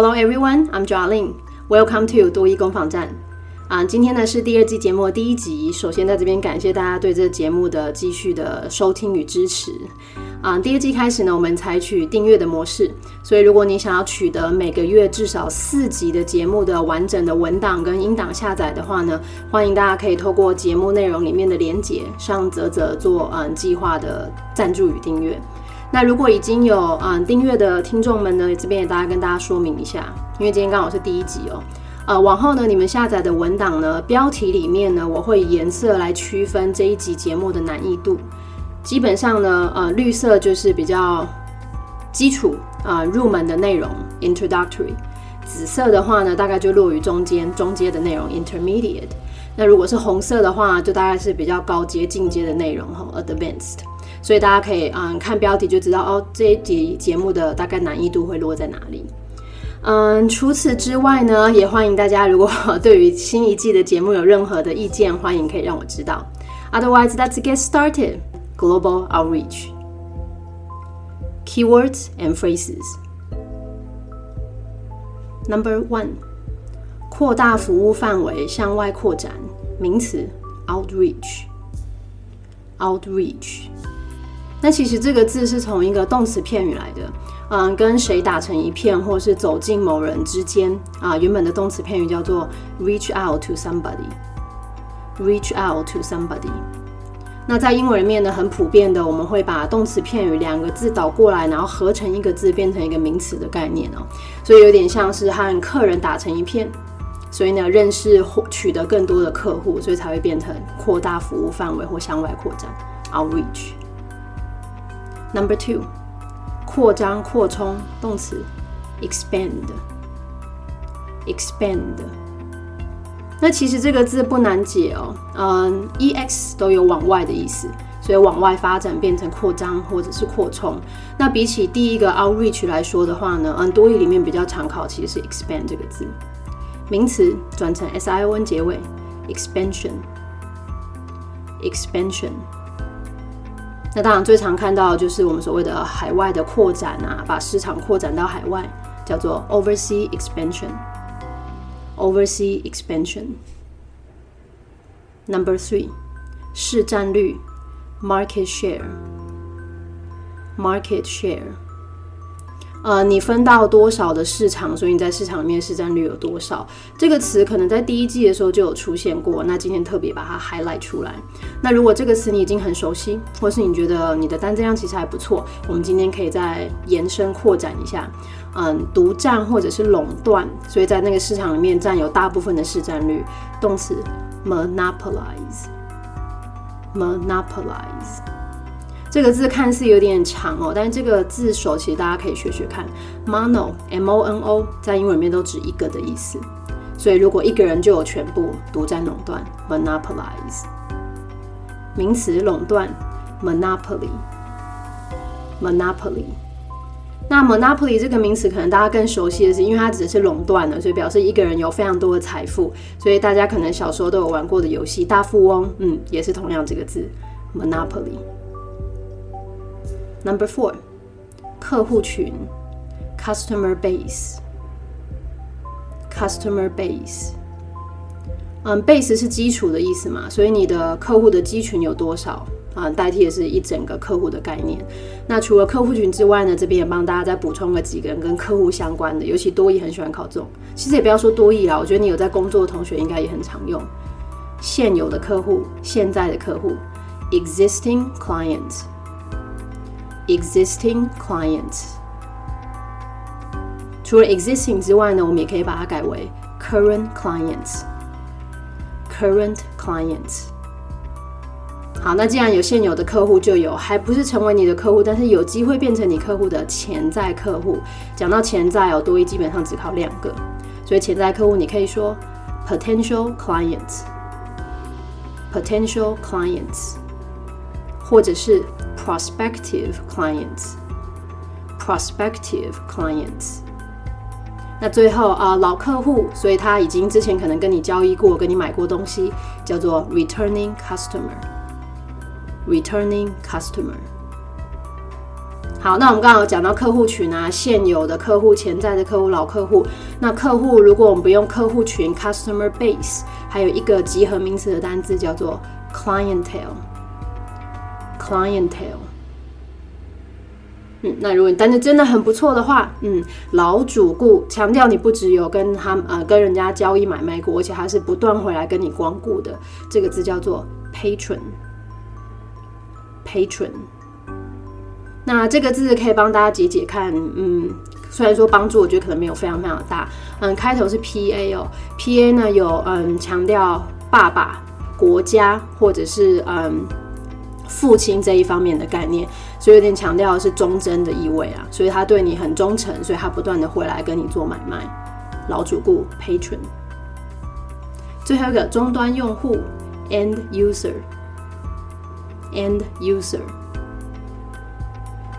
Hello everyone, I'm Jolin. Welcome to 多益工坊站。啊，今天呢是第二季节目的第一集。首先在这边感谢大家对这个节目的继续的收听与支持。啊，第二季开始呢，我们采取订阅的模式，所以如果你想要取得每个月至少四集的节目的完整的文档跟音档下载的话呢，欢迎大家可以透过节目内容里面的连结上泽泽做嗯计划的赞助与订阅。那如果已经有嗯订阅的听众们呢，这边也大家跟大家说明一下，因为今天刚好是第一集哦。呃，往后呢，你们下载的文档呢，标题里面呢，我会以颜色来区分这一集节目的难易度。基本上呢，呃，绿色就是比较基础啊入门的内容 （introductory），紫色的话呢，大概就落于中间中阶的内容 （intermediate）。那如果是红色的话，就大概是比较高阶进阶的内容哈 （advanced）。所以大家可以嗯看标题就知道哦，这一集节目的大概难易度会落在哪里。嗯，除此之外呢，也欢迎大家如果对于新一季的节目有任何的意见，欢迎可以让我知道。Otherwise, let's get started. Global outreach. Keywords and phrases. Number one，扩大服务范围，向外扩展。名词，outreach，outreach。那其实这个字是从一个动词片语来的，嗯，跟谁打成一片，或是走进某人之间啊。原本的动词片语叫做 reach out to somebody，reach out to somebody。那在英文里面呢，很普遍的，我们会把动词片语两个字倒过来，然后合成一个字，变成一个名词的概念哦。所以有点像是和客人打成一片，所以呢，认识或取得更多的客户，所以才会变成扩大服务范围或向外扩展 outreach。Number two，扩张、扩充，动词，expand，expand。那其实这个字不难解哦，嗯，ex 都有往外的意思，所以往外发展变成扩张或者是扩充。那比起第一个 outreach 来说的话呢，嗯，多义里面比较常考其实是 expand 这个字，名词转成 sion 结尾，expansion，expansion。那当然，最常看到就是我们所谓的海外的扩展啊，把市场扩展到海外，叫做 oversea expansion。oversea expansion。Number three，市占率 market share。market share。呃，你分到多少的市场，所以你在市场里面市占率有多少？这个词可能在第一季的时候就有出现过，那今天特别把它 highlight 出来。那如果这个词你已经很熟悉，或是你觉得你的单字量其实还不错，我们今天可以再延伸扩展一下。嗯，独占或者是垄断，所以在那个市场里面占有大部分的市占率。动词 monopolize，monopolize。这个字看似有点长哦，但是这个字首其实大家可以学学看，mono m o n o 在英文里面都指一个的意思，所以如果一个人就有全部，独占垄断，monopolize。名词垄断，monopoly，monopoly。那 monopoly 这个名词可能大家更熟悉的是，因为它指的是垄断的，所以表示一个人有非常多的财富，所以大家可能小时候都有玩过的游戏《大富翁》，嗯，也是同样这个字，monopoly。Number four，客户群，customer base，customer base。嗯，base 是基础的意思嘛，所以你的客户的基群有多少啊？代替的是一整个客户的概念。那除了客户群之外呢，这边也帮大家再补充个几个人跟客户相关的，尤其多义很喜欢考这种。其实也不要说多义啦，我觉得你有在工作的同学应该也很常用。现有的客户，现在的客户，existing clients。Existing clients，除了 existing 之外呢，我们也可以把它改为 current clients。Current clients。好，那既然有现有的客户，就有还不是成为你的客户，但是有机会变成你客户的潜在客户。讲到潜在哦，多一基本上只考两个，所以潜在客户你可以说 potential clients，potential clients，或者是。Prospective clients, prospective clients。那最后啊，老客户，所以他已经之前可能跟你交易过，跟你买过东西，叫做 returning customer。returning customer。好，那我们刚刚有讲到客户群啊，现有的客户、潜在的客户、老客户。那客户，如果我们不用客户群 （customer base），还有一个集合名词的单字叫做 clientele。clientele。嗯，那如果你单子真的很不错的话，嗯，老主顾强调你不只有跟他呃跟人家交易买卖过，而且还是不断回来跟你光顾的，这个字叫做 patron。patron。那这个字可以帮大家解解看，嗯，虽然说帮助我觉得可能没有非常非常大，嗯，开头是 P A 哦，P A 呢有嗯强调爸爸、国家或者是嗯父亲这一方面的概念，所以有点强调的是忠贞的意味啊，所以他对你很忠诚，所以他不断的回来跟你做买卖，老主顾 Patron。最后一个终端用户 End User，End User。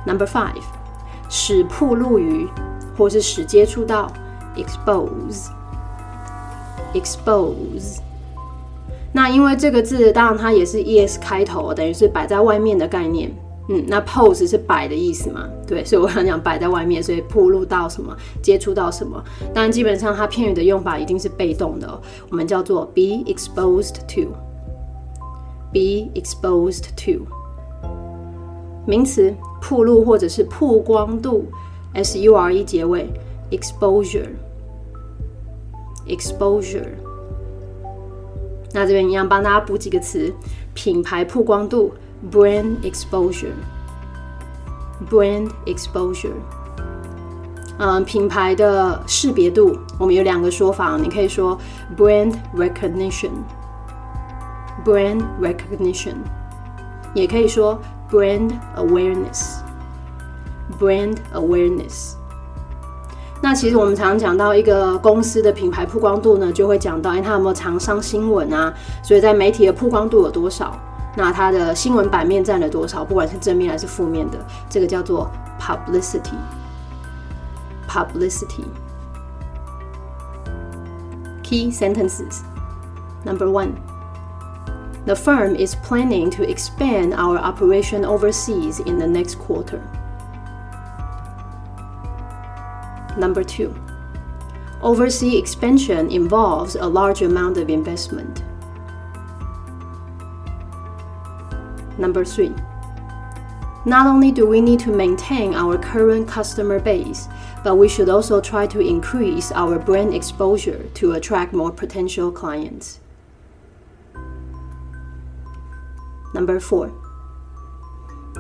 Number five，使铺路于，或是使接触到，expose，expose。那因为这个字，当然它也是 es 开头，等于是摆在外面的概念。嗯，那 pose 是摆的意思嘛？对，所以我想讲摆在外面，所以铺路到什么，接触到什么。当然，基本上它片语的用法一定是被动的，我们叫做 be exposed to，be exposed to。名词。铺路或者是曝光度，s u r e 结尾，exposure，exposure。那这边一样帮大家补几个词：品牌曝光度，brand exposure，brand exposure。嗯，品牌的识别度，我们有两个说法，你可以说 brand recognition，brand recognition，也可以说。Brand awareness, brand awareness。那其实我们常常讲到一个公司的品牌曝光度呢，就会讲到，哎，它有没有常上新闻啊？所以在媒体的曝光度有多少？那它的新闻版面占了多少？不管是正面还是负面的，这个叫做 publicity。publicity。Key sentences. Number one. The firm is planning to expand our operation overseas in the next quarter. Number two, overseas expansion involves a large amount of investment. Number three, not only do we need to maintain our current customer base, but we should also try to increase our brand exposure to attract more potential clients. Number four,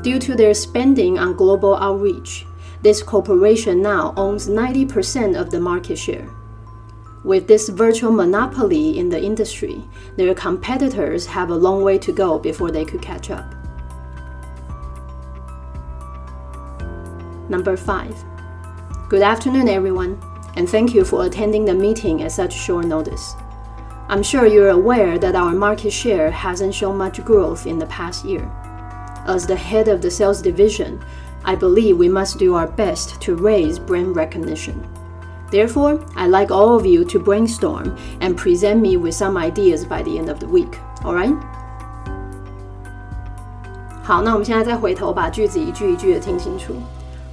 due to their spending on global outreach, this corporation now owns 90% of the market share. With this virtual monopoly in the industry, their competitors have a long way to go before they could catch up. Number five, good afternoon, everyone, and thank you for attending the meeting at such short notice. I'm sure you're aware that our market share hasn't shown much growth in the past year. As the head of the sales division, I believe we must do our best to raise brand recognition. Therefore, I like all of you to brainstorm and present me with some ideas by the end of the week. All right? 好，那我们现在再回头把句子一句一句的听清楚。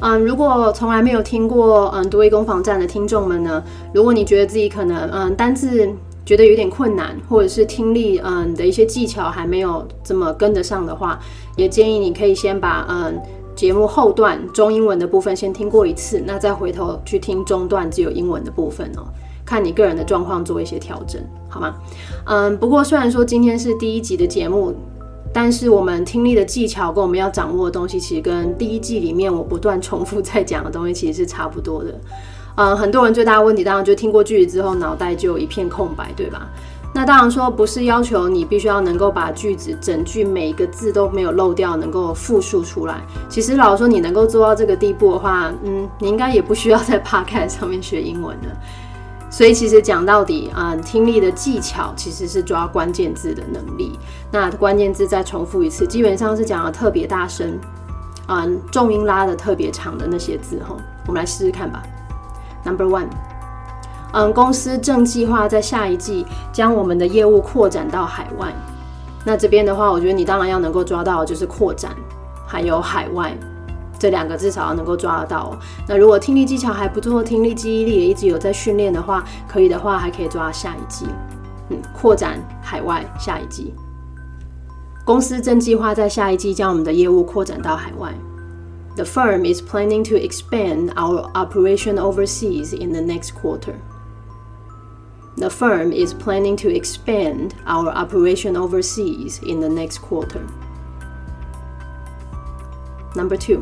嗯，如果从来没有听过嗯多益攻防战的听众们呢，如果你觉得自己可能嗯单字觉得有点困难，或者是听力嗯的一些技巧还没有这么跟得上的话，也建议你可以先把嗯节目后段中英文的部分先听过一次，那再回头去听中段只有英文的部分哦，看你个人的状况做一些调整，好吗？嗯，不过虽然说今天是第一集的节目，但是我们听力的技巧跟我们要掌握的东西，其实跟第一季里面我不断重复在讲的东西其实是差不多的。嗯，很多人最大的问题当然就听过句子之后脑袋就一片空白，对吧？那当然说不是要求你必须要能够把句子整句每一个字都没有漏掉，能够复述出来。其实老实说，你能够做到这个地步的话，嗯，你应该也不需要在 Podcast 上面学英文了。所以其实讲到底啊，听力的技巧其实是抓关键字的能力。那关键字再重复一次，基本上是讲的特别大声，嗯，重音拉的特别长的那些字哈。我们来试试看吧。Number one，嗯，公司正计划在下一季将我们的业务扩展到海外。那这边的话，我觉得你当然要能够抓到，就是扩展，还有海外。这两个至少要能够抓得到。那如果听力技巧还不错，听力记忆力也一直有在训练的话，可以的话还可以抓下一季，嗯，扩展海外下一季。公司正计划在下一季将我们的业务扩展到海外。The firm is planning to expand our operation overseas in the next quarter. The firm is planning to expand our operation overseas in the next quarter. Number two，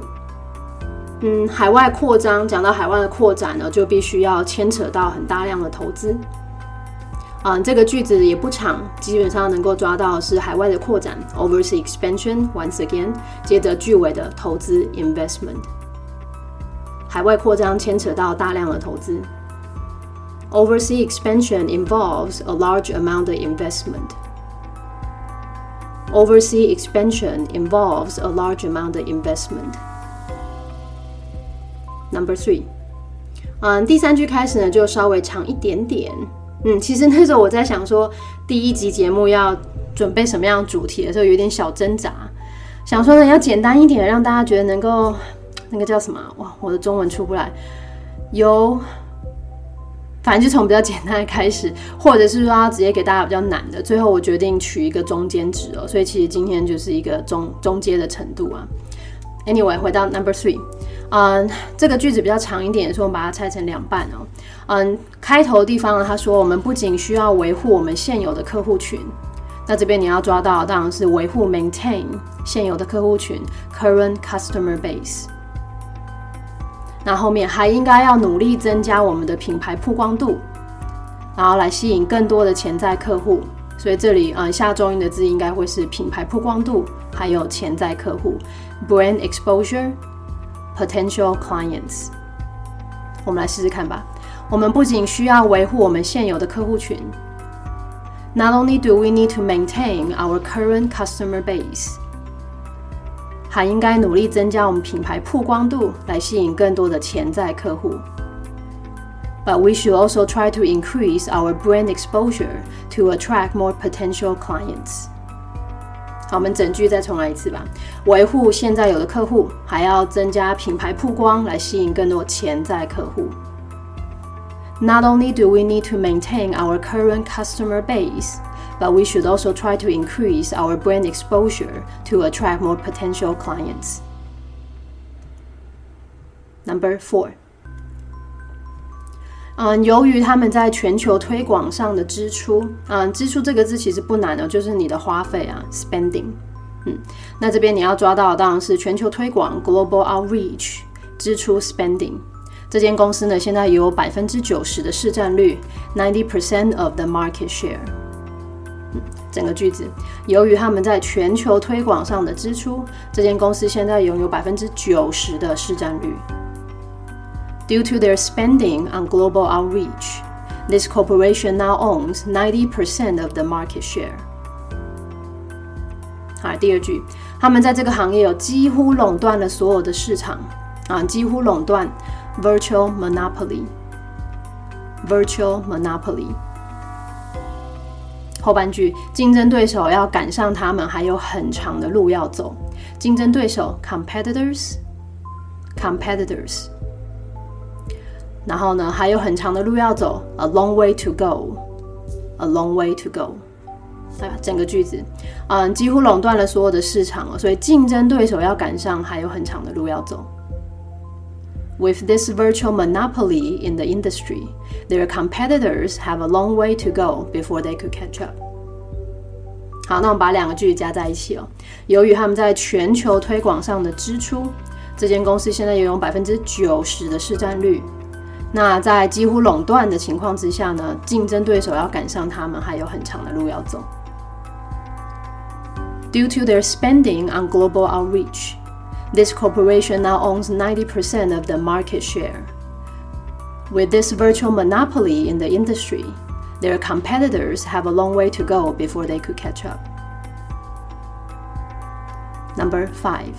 嗯，海外扩张，讲到海外的扩展呢，就必须要牵扯到很大量的投资。嗯，这个句子也不长，基本上能够抓到是海外的扩展 （overseas expansion）。Once again，接着句尾的投资 （investment）。海外扩张牵扯到大量的投资。Overseas expansion involves a large amount of investment. Overseas expansion involves a large amount of investment. Number three，嗯，第三句开始呢就稍微长一点点。嗯，其实那时候我在想说，第一集节目要准备什么样主题的时候，有点小挣扎，想说呢要简单一点，让大家觉得能够那个叫什么？哇，我的中文出不来。有，反正就从比较简单的开始，或者是说直接给大家比较难的。最后我决定取一个中间值哦，所以其实今天就是一个中中阶的程度啊。Anyway，回到 Number Three。嗯，这个句子比较长一点，所以我们把它拆成两半哦。嗯，开头的地方呢，他说我们不仅需要维护我们现有的客户群，那这边你要抓到当然是维护 maintain 现有的客户群 current customer base。那后面还应该要努力增加我们的品牌曝光度，然后来吸引更多的潜在客户。所以这里嗯下中音的字应该会是品牌曝光度，还有潜在客户 brand exposure。Potential clients，我们来试试看吧。我们不仅需要维护我们现有的客户群，Not only do we need to maintain our current customer base，还应该努力增加我们品牌曝光度，来吸引更多的潜在客户。But we should also try to increase our brand exposure to attract more potential clients. 好，我们整句再重来一次吧。维护现在有的客户，还要增加品牌曝光，来吸引更多潜在客户。Not only do we need to maintain our current customer base, but we should also try to increase our brand exposure to attract more potential clients. Number four. 嗯，由于他们在全球推广上的支出，嗯，支出这个字其实不难的，就是你的花费啊，spending。嗯，那这边你要抓到的当然是全球推广 （global outreach） 支出 spending。这间公司呢，现在有百分之九十的市占率，ninety percent of the market share。 整个句子，由于他们在全球推广上的支出，这间公司现在拥有百分之九十的市占率。Due to their spending on global outreach, this corporation now owns 90% of the market share. 好，第二句，他们在这个行业有几乎垄断了所有的市场啊，几乎垄断 virtual monopoly，virtual monopoly。后半句，竞争对手要赶上他们还有很长的路要走。竞争对手 competitors，competitors。然后呢，还有很长的路要走，a long way to go，a long way to go。啊，整个句子，嗯，几乎垄断了所有的市场了，所以竞争对手要赶上，还有很长的路要走。With this virtual monopoly in the industry, their competitors have a long way to go before they could catch up。好，那我们把两个句子加在一起哦。由于他们在全球推广上的支出，这间公司现在拥有百分之九十的市占率。那在几乎垄断的情况之下呢，竞争对手要赶上他们还有很长的路要走。Due to their spending on global outreach, this corporation now owns 90% of the market share. With this virtual monopoly in the industry, their competitors have a long way to go before they could catch up. Number 5.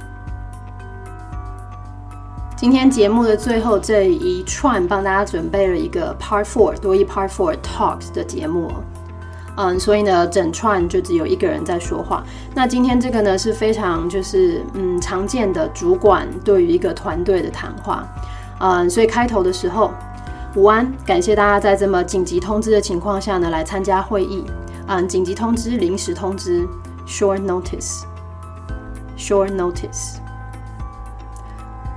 今天节目的最后这一串，帮大家准备了一个 Part Four 多一 Part Four Talks 的节目。 嗯，所以呢，整串就只有一个人在说话。那今天这个呢是非常就是嗯常见的主管对于一个团队的谈话。嗯，所以开头的时候，午安，感谢大家在这么紧急通知的情况下呢来参加会议。嗯，紧急通知，临时通知，short notice，short notice。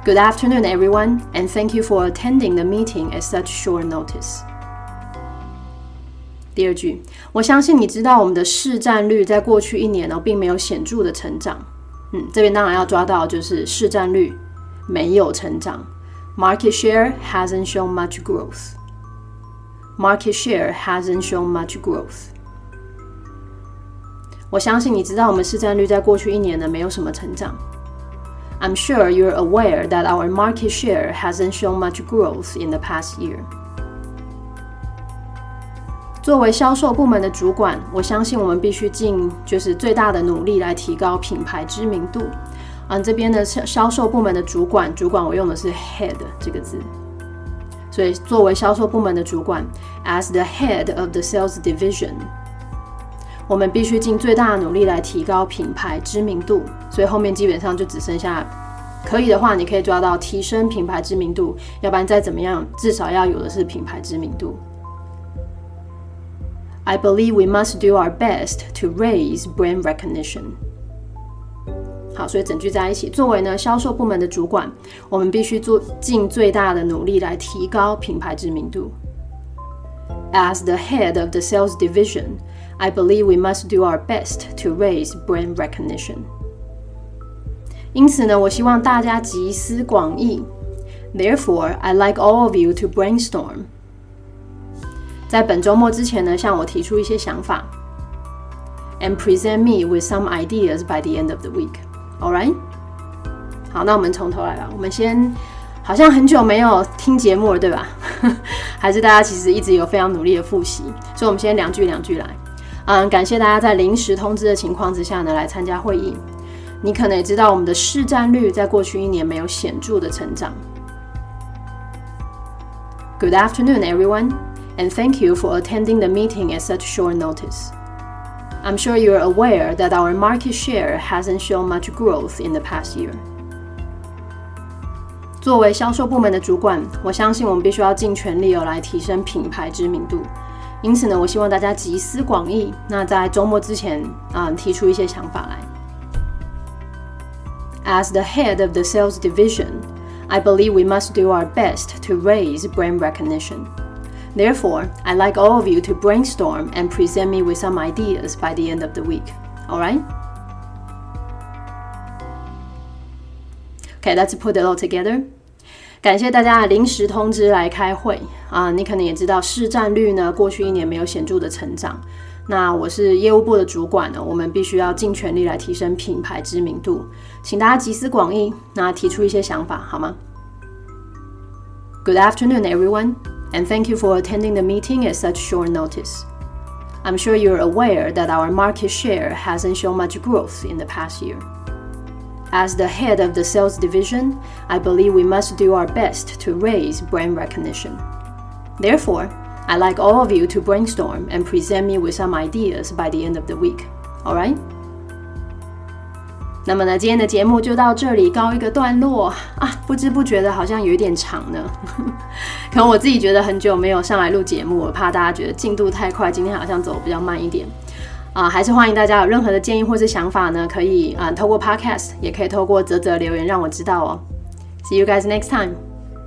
Good afternoon, everyone, and thank you for attending the meeting at such short notice. 第二句，我相信你知道我们的市占率在过去一年呢，并没有显著的成长。嗯，这边当然要抓到就是市占率没有成长，market share hasn't shown much growth. Market share hasn't shown much growth. 我相信你知道我们市占率在过去一年呢没有什么成长。I'm sure you're aware that our market share hasn't shown much growth in the past year. 作为销售部门的主管，我相信我们必须尽就是最大的努力来提高品牌知名度。嗯，这边的销销售部门的主管，主管我用的是 head 这个字，所以作为销售部门的主管，as the head of the sales division。我们必须尽最大的努力来提高品牌知名度，所以后面基本上就只剩下，可以的话，你可以抓到提升品牌知名度，要不然再怎么样，至少要有的是品牌知名度。I believe we must do our best to raise brand recognition。好，所以整句在一起，作为呢销售部门的主管，我们必须做尽最大的努力来提高品牌知名度。As the head of the sales division。I believe we must do our best to raise brand recognition. 因此呢，我希望大家集思广益。Therefore, I like all of you to brainstorm. 在本周末之前呢，向我提出一些想法，and present me with some ideas by the end of the week. All right? 好，那我们从头来吧。我们先，好像很久没有听节目了，对吧？还是大家其实一直有非常努力的复习，所以我们先两句两句来。嗯，感谢大家在临时通知的情况之下呢来参加会议。你可能也知道，我们的市占率在过去一年没有显著的成长。Good afternoon, everyone, and thank you for attending the meeting at such short notice. I'm sure you're aware that our market share hasn't shown much growth in the past year. 作为销售部门的主管，我相信我们必须要尽全力哦来提升品牌知名度。因此呢，我希望大家集思广益，那在周末之前啊，提出一些想法来。As the head of the sales division, I believe we must do our best to raise brand recognition. Therefore, I'd like all of you to brainstorm and present me with some ideas by the end of the week. All right? Okay, let's put it all together. 感谢大家的临时通知来开会啊！你可能也知道市占率呢，过去一年没有显着的成长。那我是业务部的主管呢，我们必须要尽全力来提升品牌知名度，请大家集思广益，那提出一些想法好吗？Good afternoon, everyone, and thank you for attending the meeting at such short notice. I'm sure you're aware that our market share hasn't shown much growth in the past year. As the head of the sales division, I believe we must do our best to raise brand recognition. Therefore, I'd like all of you to brainstorm and present me with some ideas by the end of the week. Alright? 那么呢，今天的节目就到这里告一个段落啊！不知不觉的，好像有一点长呢。可能我自己觉得很久没有上来录节目，我怕大家觉得进度太快，今天好像走比较慢一点。啊，还是欢迎大家有任何的建议或是想法呢，可以啊透过 Podcast，也可以透过泽泽留言让我知道哦。See you guys next time.